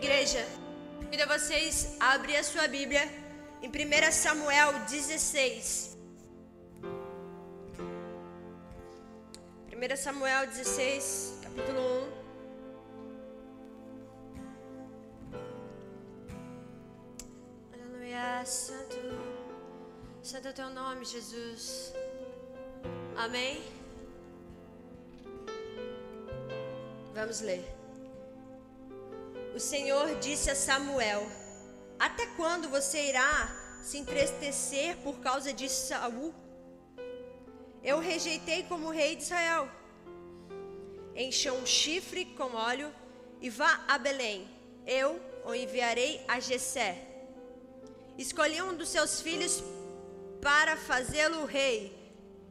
Igreja, convido vocês a abrir a sua Bíblia em 1 Samuel 16. 1 Samuel 16, capítulo 1. Aleluia, Santo, Santo é o teu nome, Jesus. Amém? Vamos ler. O Senhor disse a Samuel: Até quando você irá se entristecer por causa de Saul? Eu rejeitei como rei de Israel. Encha um chifre com óleo e vá a Belém. Eu o enviarei a Jessé. Escolhi um dos seus filhos para fazê-lo rei.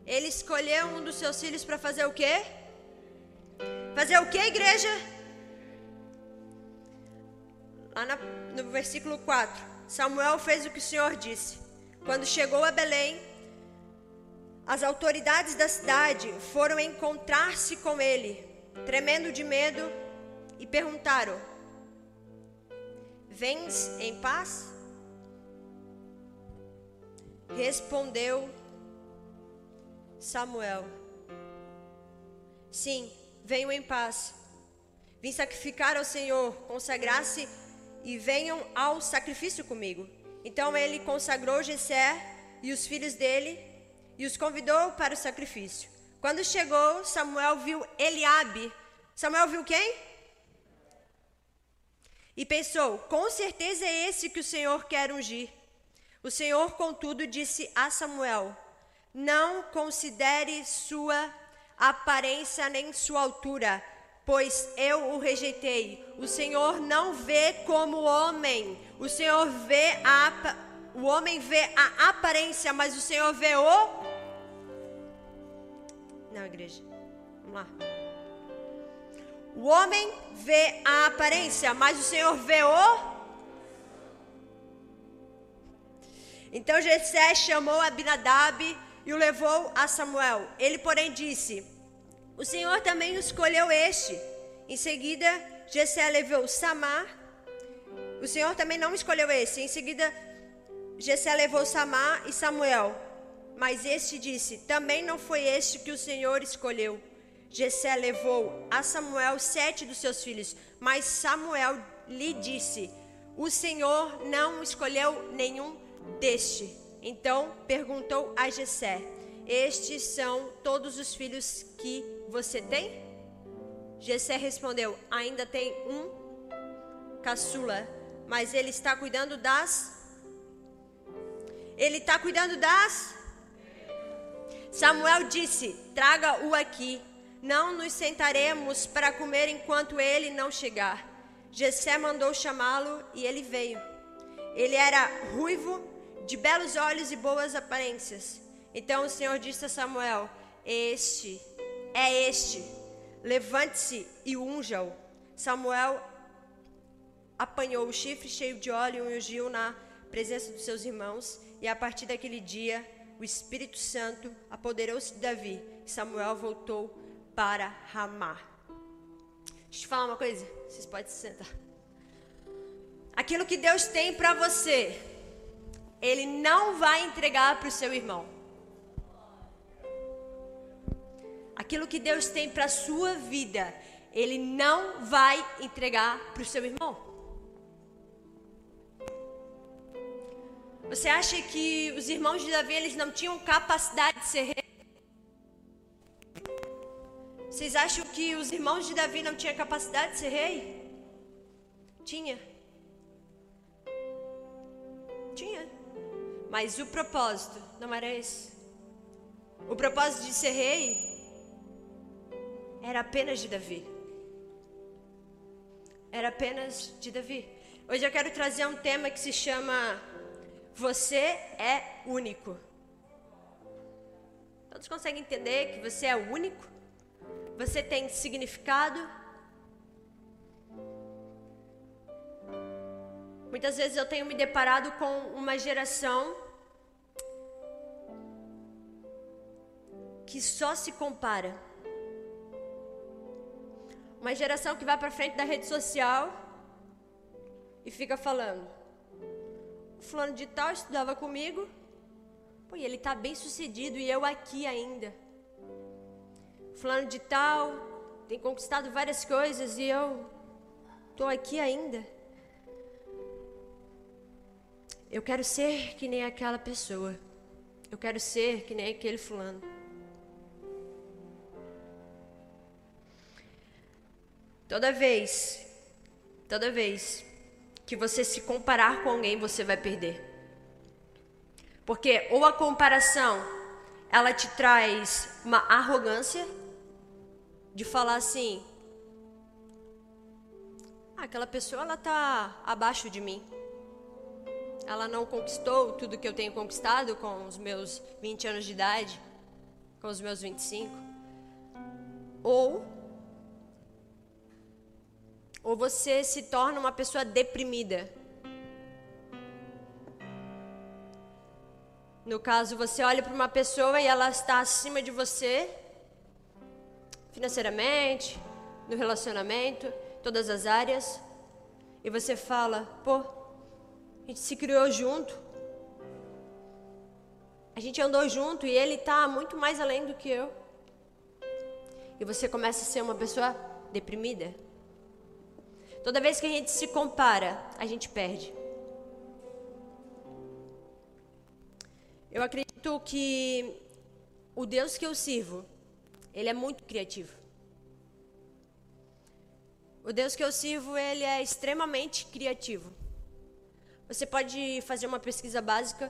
Ele escolheu um dos seus filhos para fazer o quê? Fazer o quê, igreja? Lá no versículo 4. Samuel fez o que o Senhor disse. Quando chegou a Belém, as autoridades da cidade foram encontrar-se com ele, tremendo de medo, e perguntaram: Vens em paz? Respondeu Samuel: Sim, venho em paz. Vim sacrificar ao Senhor, consagrar-se e venham ao sacrifício comigo. Então ele consagrou Jessé e os filhos dele e os convidou para o sacrifício. Quando chegou, Samuel viu Eliabe. Samuel viu quem? E pensou: com certeza é esse que o Senhor quer ungir. O Senhor, contudo, disse a Samuel: Não considere sua aparência nem sua altura pois eu o rejeitei. O Senhor não vê como homem. O Senhor vê a o homem vê a aparência, mas o Senhor vê o Não, igreja. Vamos lá. O homem vê a aparência, mas o Senhor vê o Então Jessé chamou Abinadab e o levou a Samuel. Ele, porém, disse: o Senhor também escolheu este. Em seguida, Jessé levou Samar. O Senhor também não escolheu esse. Em seguida, Jessé levou Samar e Samuel. Mas este disse: Também não foi este que o Senhor escolheu. Jessé levou a Samuel sete dos seus filhos, mas Samuel lhe disse: O Senhor não escolheu nenhum deste. Então perguntou a Jessé: Estes são todos os filhos que você tem? Jessé respondeu: Ainda tem um caçula, mas ele está cuidando das. Ele está cuidando das. Samuel disse: Traga-o aqui. Não nos sentaremos para comer enquanto ele não chegar. Jessé mandou chamá-lo e ele veio. Ele era ruivo, de belos olhos e boas aparências. Então o Senhor disse a Samuel: Este é este: levante-se e unja-o. Samuel apanhou o chifre cheio de óleo e ungiu na presença dos seus irmãos, e a partir daquele dia o Espírito Santo apoderou-se de Davi, e Samuel voltou para Ramá. Deixa eu te falar uma coisa, vocês podem se sentar. Aquilo que Deus tem para você, Ele não vai entregar para o seu irmão. Aquilo que Deus tem para a sua vida, Ele não vai entregar para o seu irmão. Você acha que os irmãos de Davi eles não tinham capacidade de ser rei? Vocês acham que os irmãos de Davi não tinham capacidade de ser rei? Tinha. Tinha. Mas o propósito não era esse. O propósito de ser rei era apenas de Davi. Era apenas de Davi. Hoje eu quero trazer um tema que se chama Você é único. Todos conseguem entender que você é único? Você tem significado? Muitas vezes eu tenho me deparado com uma geração que só se compara uma geração que vai para frente da rede social e fica falando. O fulano de tal estudava comigo, pô, ele tá bem sucedido e eu aqui ainda. Fulano de tal tem conquistado várias coisas e eu tô aqui ainda. Eu quero ser que nem aquela pessoa. Eu quero ser que nem aquele fulano. Toda vez, toda vez que você se comparar com alguém, você vai perder. Porque ou a comparação, ela te traz uma arrogância de falar assim: ah, aquela pessoa ela tá abaixo de mim. Ela não conquistou tudo que eu tenho conquistado com os meus 20 anos de idade, com os meus 25. Ou ou você se torna uma pessoa deprimida. No caso, você olha para uma pessoa e ela está acima de você, financeiramente, no relacionamento, todas as áreas, e você fala: pô, a gente se criou junto, a gente andou junto e ele está muito mais além do que eu. E você começa a ser uma pessoa deprimida. Toda vez que a gente se compara, a gente perde. Eu acredito que o Deus que eu sirvo, ele é muito criativo. O Deus que eu sirvo, ele é extremamente criativo. Você pode fazer uma pesquisa básica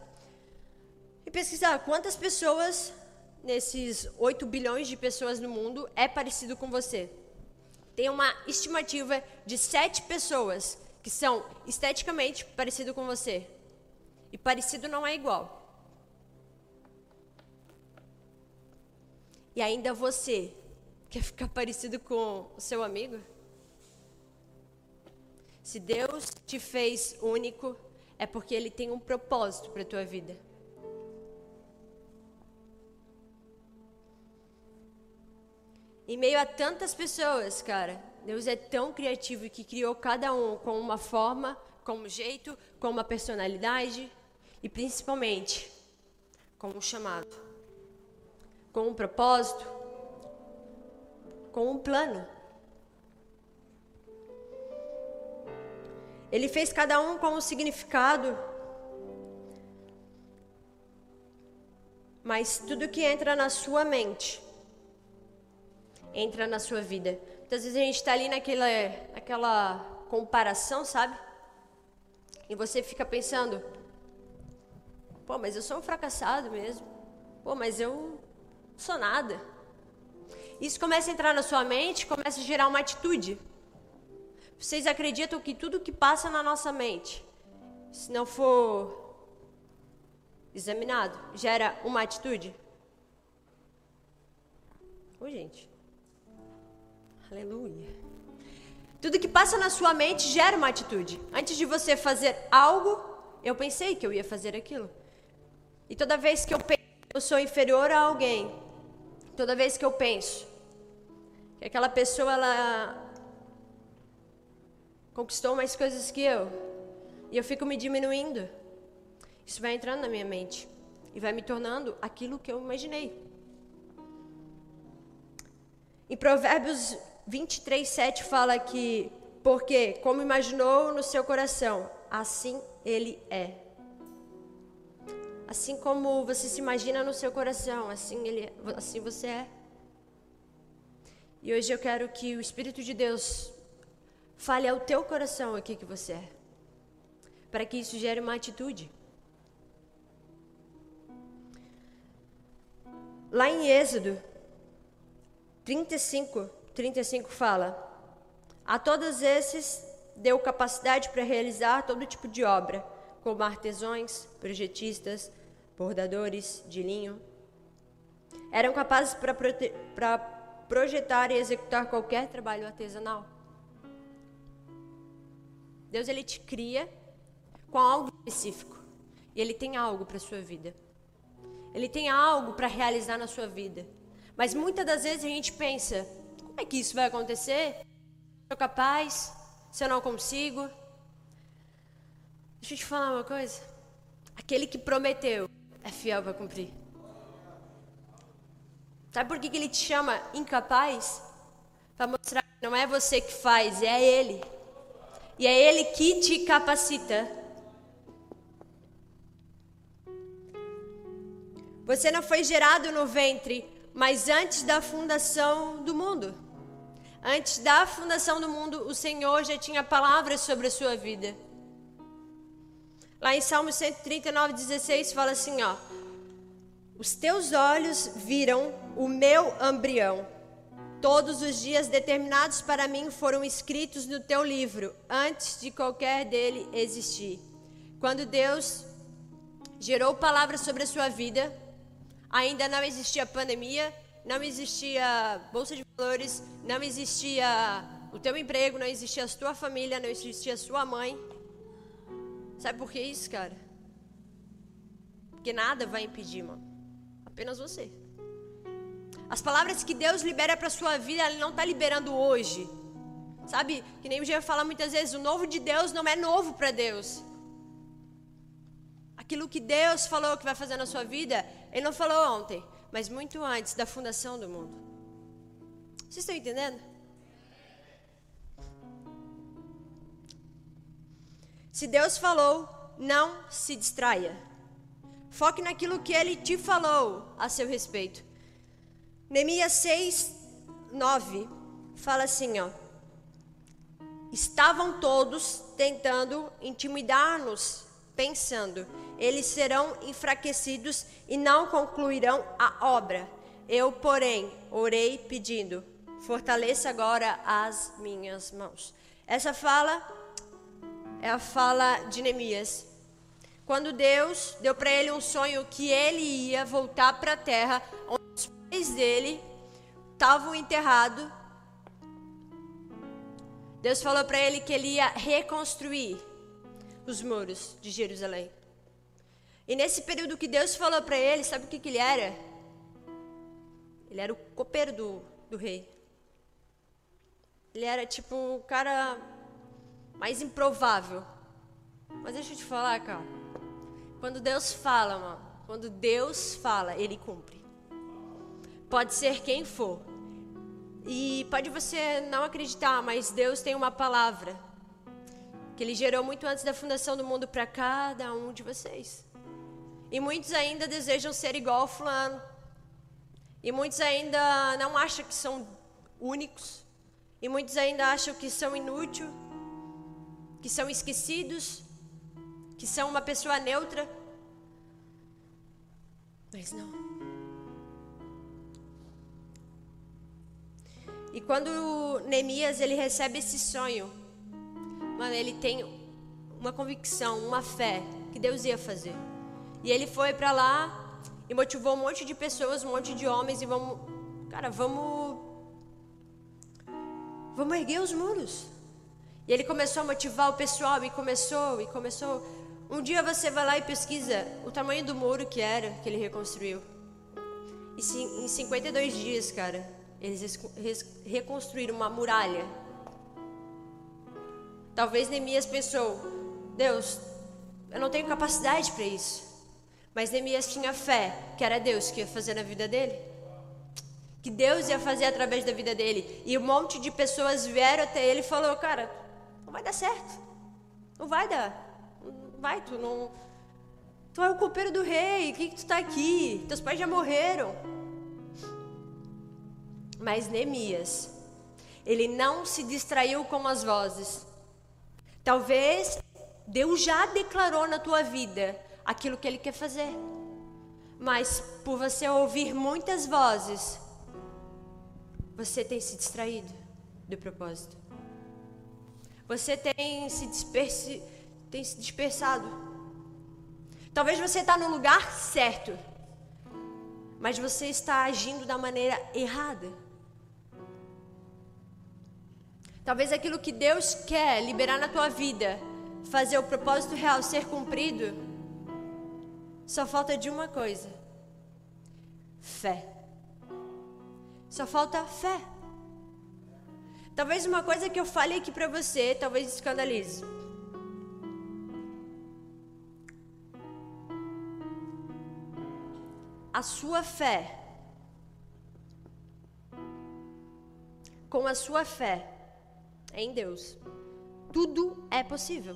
e pesquisar quantas pessoas nesses 8 bilhões de pessoas no mundo é parecido com você tem uma estimativa de sete pessoas que são esteticamente parecido com você. E parecido não é igual. E ainda você quer ficar parecido com o seu amigo? Se Deus te fez único, é porque Ele tem um propósito para a tua vida. Em meio a tantas pessoas, cara, Deus é tão criativo que criou cada um com uma forma, com um jeito, com uma personalidade e principalmente com um chamado, com um propósito, com um plano. Ele fez cada um com um significado. Mas tudo que entra na sua mente entra na sua vida. Muitas vezes a gente está ali naquela, naquela comparação, sabe? E você fica pensando: pô, mas eu sou um fracassado mesmo. Pô, mas eu sou nada. Isso começa a entrar na sua mente, começa a gerar uma atitude. Vocês acreditam que tudo que passa na nossa mente, se não for examinado, gera uma atitude? Ô, gente. Aleluia. Tudo que passa na sua mente gera uma atitude. Antes de você fazer algo, eu pensei que eu ia fazer aquilo. E toda vez que eu penso eu sou inferior a alguém, toda vez que eu penso que aquela pessoa ela conquistou mais coisas que eu, e eu fico me diminuindo, isso vai entrando na minha mente e vai me tornando aquilo que eu imaginei. Em Provérbios 23, 7 fala que, porque, como imaginou no seu coração, assim ele é. Assim como você se imagina no seu coração, assim, ele, assim você é. E hoje eu quero que o Espírito de Deus fale ao teu coração aqui que você é. Para que isso gere uma atitude. Lá em Êxodo 35, 35 fala: A todos esses deu capacidade para realizar todo tipo de obra, como artesãos, projetistas, bordadores de linho. Eram capazes para projetar e executar qualquer trabalho artesanal. Deus ele te cria com algo específico. E ele tem algo para sua vida. Ele tem algo para realizar na sua vida. Mas muitas das vezes a gente pensa: como é que isso vai acontecer? Sou capaz? Se eu não consigo? Deixa eu te falar uma coisa. Aquele que prometeu é fiel para cumprir. Sabe por que, que ele te chama incapaz? Para mostrar que não é você que faz, é ele. E é ele que te capacita. Você não foi gerado no ventre, mas antes da fundação do mundo. Antes da fundação do mundo, o Senhor já tinha palavras sobre a sua vida. Lá em Salmo 139, 16, fala assim: ó. Os teus olhos viram o meu embrião. Todos os dias determinados para mim foram escritos no teu livro, antes de qualquer dele existir. Quando Deus gerou palavras sobre a sua vida, ainda não existia pandemia, não existia bolsa de valores, não existia o teu emprego, não existia a tua família, não existia a sua mãe. Sabe por que isso, cara? Porque nada vai impedir, mano. Apenas você. As palavras que Deus libera para sua vida, Ele não está liberando hoje. Sabe? Que nem o Jean fala muitas vezes, o novo de Deus não é novo para Deus. Aquilo que Deus falou que vai fazer na sua vida, Ele não falou ontem, mas muito antes da fundação do mundo. Vocês estão entendendo? Se Deus falou, não se distraia. Foque naquilo que ele te falou a seu respeito. Neemias 6, 9 fala assim, ó. Estavam todos tentando intimidar-nos, pensando, eles serão enfraquecidos e não concluirão a obra. Eu, porém, orei pedindo, fortaleça agora as minhas mãos. Essa fala é a fala de Neemias. Quando Deus deu para ele um sonho que ele ia voltar para a terra, onde os pais dele estavam enterrados, Deus falou para ele que ele ia reconstruir os muros de Jerusalém. E nesse período que Deus falou para ele, sabe o que, que ele era? Ele era o copeiro do, do rei. Ele era tipo o cara mais improvável. Mas deixa eu te falar, cara. Quando Deus fala, mano, quando Deus fala, Ele cumpre. Pode ser quem for. E pode você não acreditar, mas Deus tem uma palavra que Ele gerou muito antes da fundação do mundo para cada um de vocês. E muitos ainda desejam ser igual ao fulano. E muitos ainda não acham que são únicos. E muitos ainda acham que são inúteis, que são esquecidos que são uma pessoa neutra. Mas não. E quando Neemias ele recebe esse sonho, mano, ele tem uma convicção, uma fé que Deus ia fazer. E ele foi para lá e motivou um monte de pessoas, um monte de homens e vamos, cara, vamos vamos erguer os muros. E ele começou a motivar o pessoal e começou e começou um dia você vai lá e pesquisa o tamanho do muro que era, que ele reconstruiu. E em 52 dias, cara, eles reconstruíram uma muralha. Talvez Neemias pensou: Deus, eu não tenho capacidade para isso. Mas Neemias tinha fé que era Deus que ia fazer na vida dele. Que Deus ia fazer através da vida dele. E um monte de pessoas vieram até ele e falou: Cara, não vai dar certo. Não vai dar vai, tu não. Tu é o copeiro do rei, o que, que tu está aqui? Teus pais já morreram. Mas Neemias, ele não se distraiu com as vozes. Talvez Deus já declarou na tua vida aquilo que ele quer fazer. Mas por você ouvir muitas vozes, você tem se distraído do propósito. Você tem se dispersado tem se dispersado. Talvez você está no lugar certo, mas você está agindo da maneira errada. Talvez aquilo que Deus quer liberar na tua vida, fazer o propósito real ser cumprido, só falta de uma coisa: fé. Só falta fé. Talvez uma coisa que eu fale aqui para você, talvez escandalize. A sua fé. Com a sua fé em Deus, tudo é possível.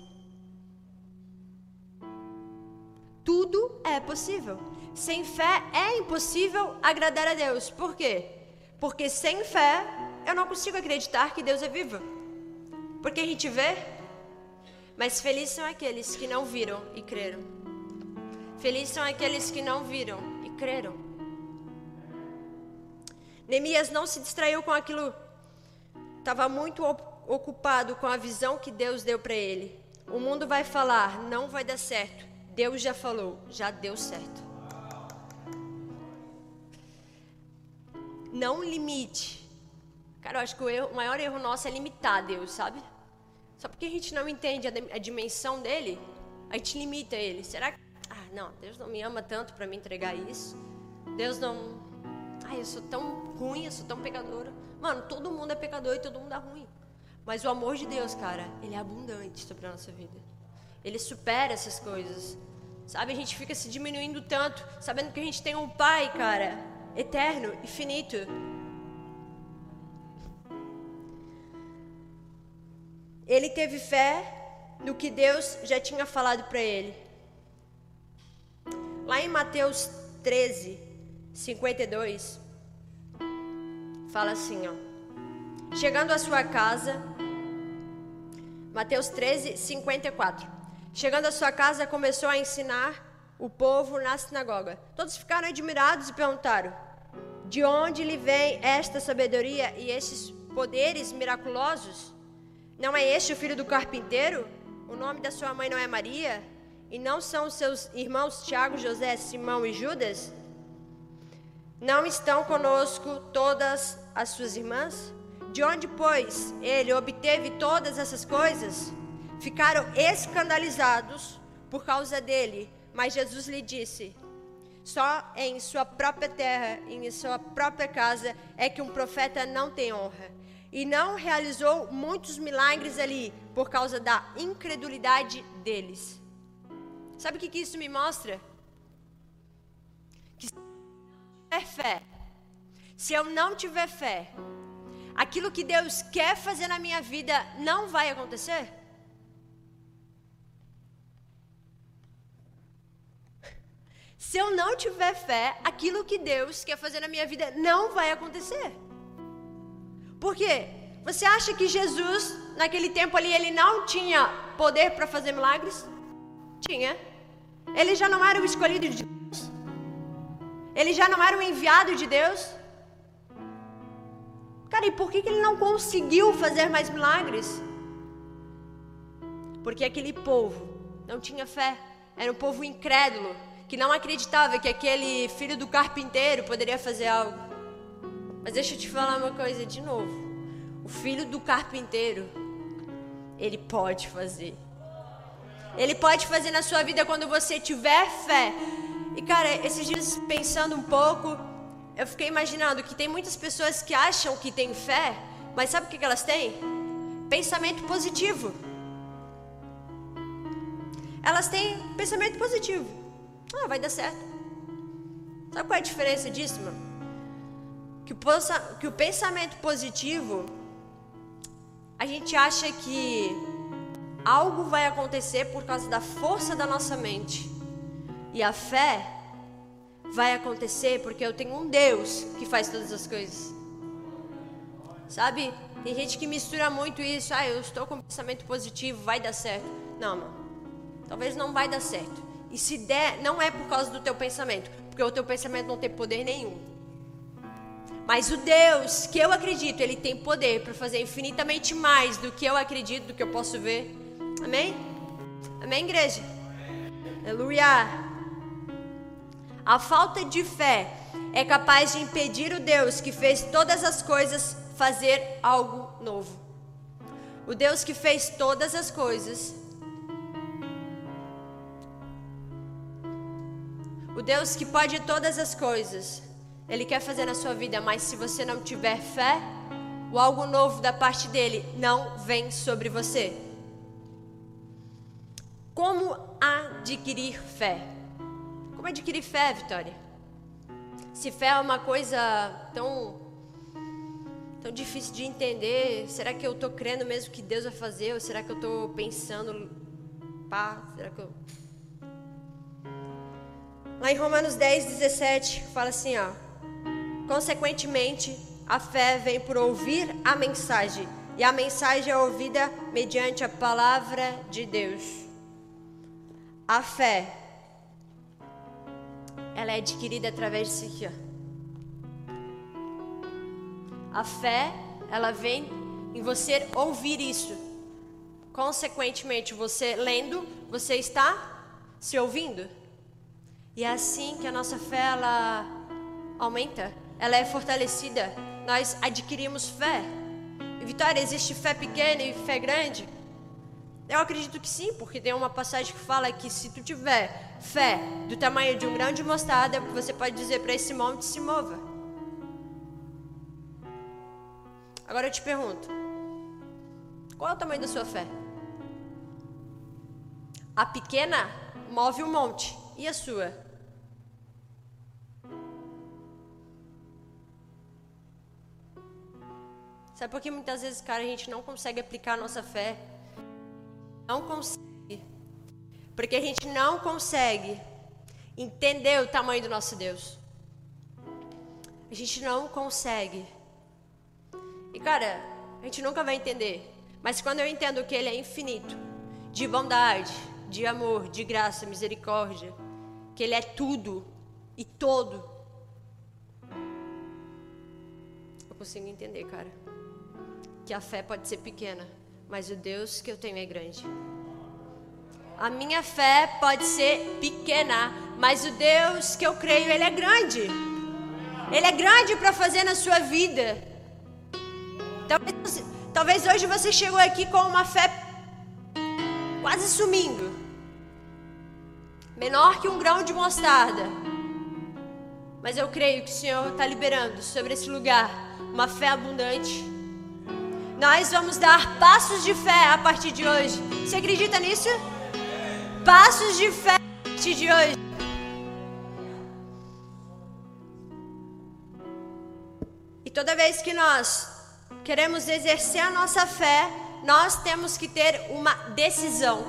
Tudo é possível. Sem fé é impossível agradar a Deus. Por quê? Porque sem fé eu não consigo acreditar que Deus é vivo. Porque a gente vê, mas felizes são aqueles que não viram e creram. Felizes são aqueles que não viram e creram. Neemias não se distraiu com aquilo, estava muito ocupado com a visão que Deus deu para ele. O mundo vai falar, não vai dar certo. Deus já falou, já deu certo. Não limite. Cara, eu acho que o, erro, o maior erro nosso é limitar Deus, sabe? Só porque a gente não entende a, a dimensão dele, a gente limita ele. Será que. Ah, não, Deus não me ama tanto para me entregar isso. Deus não. Ai, eu sou tão ruim, eu sou tão pecadora. Mano, todo mundo é pecador e todo mundo é ruim. Mas o amor de Deus, cara, ele é abundante sobre a nossa vida. Ele supera essas coisas. Sabe, a gente fica se diminuindo tanto, sabendo que a gente tem um Pai, cara, eterno, infinito. Ele teve fé no que Deus já tinha falado para ele. Lá em Mateus 13, 52, fala assim, ó. Chegando à sua casa, Mateus 13, 54. Chegando à sua casa, começou a ensinar o povo na sinagoga. Todos ficaram admirados e perguntaram: De onde lhe vem esta sabedoria e estes poderes miraculosos? Não é este o filho do carpinteiro? O nome da sua mãe não é Maria? E não são seus irmãos Tiago, José, Simão e Judas? Não estão conosco todas as suas irmãs? De onde, pois, ele obteve todas essas coisas? Ficaram escandalizados por causa dele. Mas Jesus lhe disse: só em sua própria terra, em sua própria casa, é que um profeta não tem honra. E não realizou muitos milagres ali por causa da incredulidade deles. Sabe o que, isso me mostra? Que se eu não tiver fé, se eu não tiver fé, aquilo que Deus quer fazer na minha vida não vai acontecer. Se eu não tiver fé, aquilo que Deus quer fazer na minha vida não vai acontecer. Por quê? Você acha que Jesus, naquele tempo ali, ele não tinha poder para fazer milagres? Tinha. Ele já não era o escolhido de Deus? Ele já não era o enviado de Deus? Cara, e por que, que ele não conseguiu fazer mais milagres? Porque aquele povo não tinha fé, era um povo incrédulo que não acreditava que aquele filho do carpinteiro poderia fazer algo. Mas deixa eu te falar uma coisa de novo. O filho do carpinteiro, ele pode fazer. Ele pode fazer na sua vida quando você tiver fé. E cara, esses dias pensando um pouco, eu fiquei imaginando que tem muitas pessoas que acham que têm fé, mas sabe o que elas têm? Pensamento positivo. Elas têm pensamento positivo. Ah, vai dar certo. Sabe qual é a diferença disso, mano? Que o, que o pensamento positivo, a gente acha que algo vai acontecer por causa da força da nossa mente. E a fé vai acontecer porque eu tenho um Deus que faz todas as coisas. Sabe? Tem gente que mistura muito isso. Ah, eu estou com pensamento positivo, vai dar certo. Não, mano. Talvez não vai dar certo. E se der, não é por causa do teu pensamento, porque o teu pensamento não tem poder nenhum. Mas o Deus que eu acredito, ele tem poder para fazer infinitamente mais do que eu acredito, do que eu posso ver. Amém? Amém, igreja? Aleluia. A falta de fé é capaz de impedir o Deus que fez todas as coisas fazer algo novo. O Deus que fez todas as coisas O Deus que pode todas as coisas, Ele quer fazer na sua vida, mas se você não tiver fé, o algo novo da parte dele não vem sobre você. Como adquirir fé? Como adquirir fé, Vitória? Se fé é uma coisa tão tão difícil de entender, será que eu estou crendo mesmo que Deus vai fazer ou será que eu estou pensando pá, será que eu Lá em Romanos 10, 17, fala assim, ó. Consequentemente, a fé vem por ouvir a mensagem, e a mensagem é ouvida mediante a palavra de Deus. A fé, ela é adquirida através disso aqui, ó. A fé, ela vem em você ouvir isso. Consequentemente, você lendo, você está se ouvindo. E é assim que a nossa fé ela aumenta, ela é fortalecida. Nós adquirimos fé. E Vitória, existe fé pequena e fé grande? Eu acredito que sim, porque tem uma passagem que fala que se tu tiver fé do tamanho de um grão de mostarda, você pode dizer para esse monte se mova. Agora eu te pergunto: qual é o tamanho da sua fé? A pequena move o um monte, e a sua? Sabe por que muitas vezes, cara, a gente não consegue aplicar a nossa fé? Não consegue. Porque a gente não consegue entender o tamanho do nosso Deus. A gente não consegue. E, cara, a gente nunca vai entender. Mas quando eu entendo que Ele é infinito, de bondade, de amor, de graça, misericórdia, que Ele é tudo e todo, eu consigo entender, cara que a fé pode ser pequena, mas o Deus que eu tenho é grande. A minha fé pode ser pequena, mas o Deus que eu creio, ele é grande. Ele é grande para fazer na sua vida. Talvez, talvez hoje você chegou aqui com uma fé quase sumindo. Menor que um grão de mostarda. Mas eu creio que o Senhor está liberando sobre esse lugar uma fé abundante nós vamos dar passos de fé a partir de hoje. Você acredita nisso? Passos de fé a partir de hoje. E toda vez que nós queremos exercer a nossa fé, nós temos que ter uma decisão.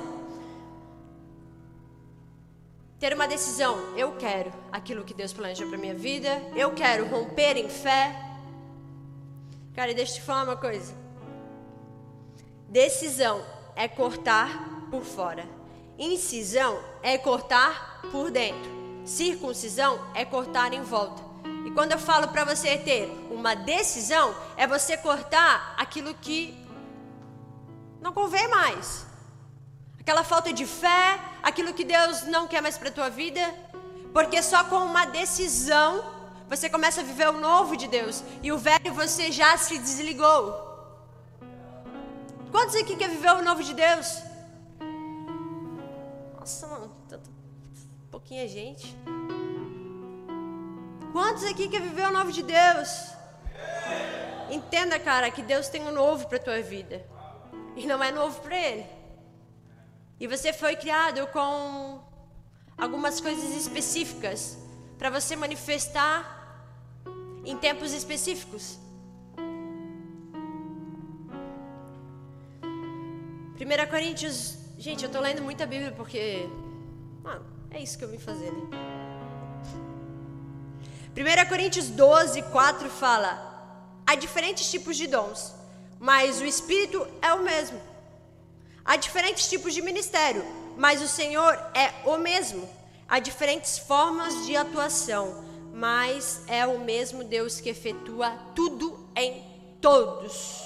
Ter uma decisão. Eu quero aquilo que Deus planejou para minha vida. Eu quero romper em fé. Cara, deixa eu te falar uma coisa. Decisão é cortar por fora. Incisão é cortar por dentro. Circuncisão é cortar em volta. E quando eu falo para você ter uma decisão, é você cortar aquilo que não convém mais. Aquela falta de fé, aquilo que Deus não quer mais para tua vida, porque só com uma decisão você começa a viver o novo de Deus e o velho você já se desligou. Quantos aqui quer viver o novo de Deus? Nossa, mano, tanto, pouquinha gente. Quantos aqui quer viver o novo de Deus? Entenda, cara, que Deus tem um novo para tua vida. E não é novo para ele. E você foi criado com algumas coisas específicas para você manifestar em tempos específicos. 1 Coríntios. Gente, eu estou lendo muita Bíblia porque. Mano, é isso que eu vim fazer, né? 1 Coríntios 12, 4 fala: Há diferentes tipos de dons, mas o Espírito é o mesmo. Há diferentes tipos de ministério, mas o Senhor é o mesmo. Há diferentes formas de atuação, mas é o mesmo Deus que efetua tudo em todos.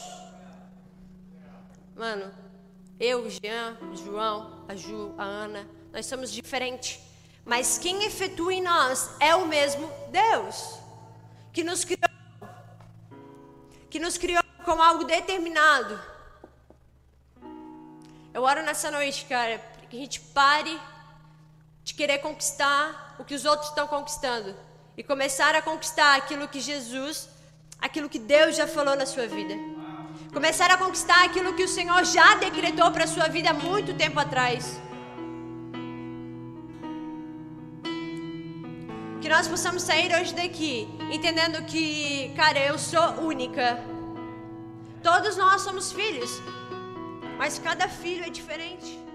Mano, eu, Jean, João, a Ju, a Ana, nós somos diferentes. Mas quem efetua em nós é o mesmo Deus que nos criou, que nos criou com algo determinado. Eu oro nessa noite, cara, que a gente pare de querer conquistar o que os outros estão conquistando e começar a conquistar aquilo que Jesus, aquilo que Deus já falou na sua vida. Começar a conquistar aquilo que o Senhor já decretou para a sua vida há muito tempo atrás. Que nós possamos sair hoje daqui entendendo que, cara, eu sou única. Todos nós somos filhos, mas cada filho é diferente.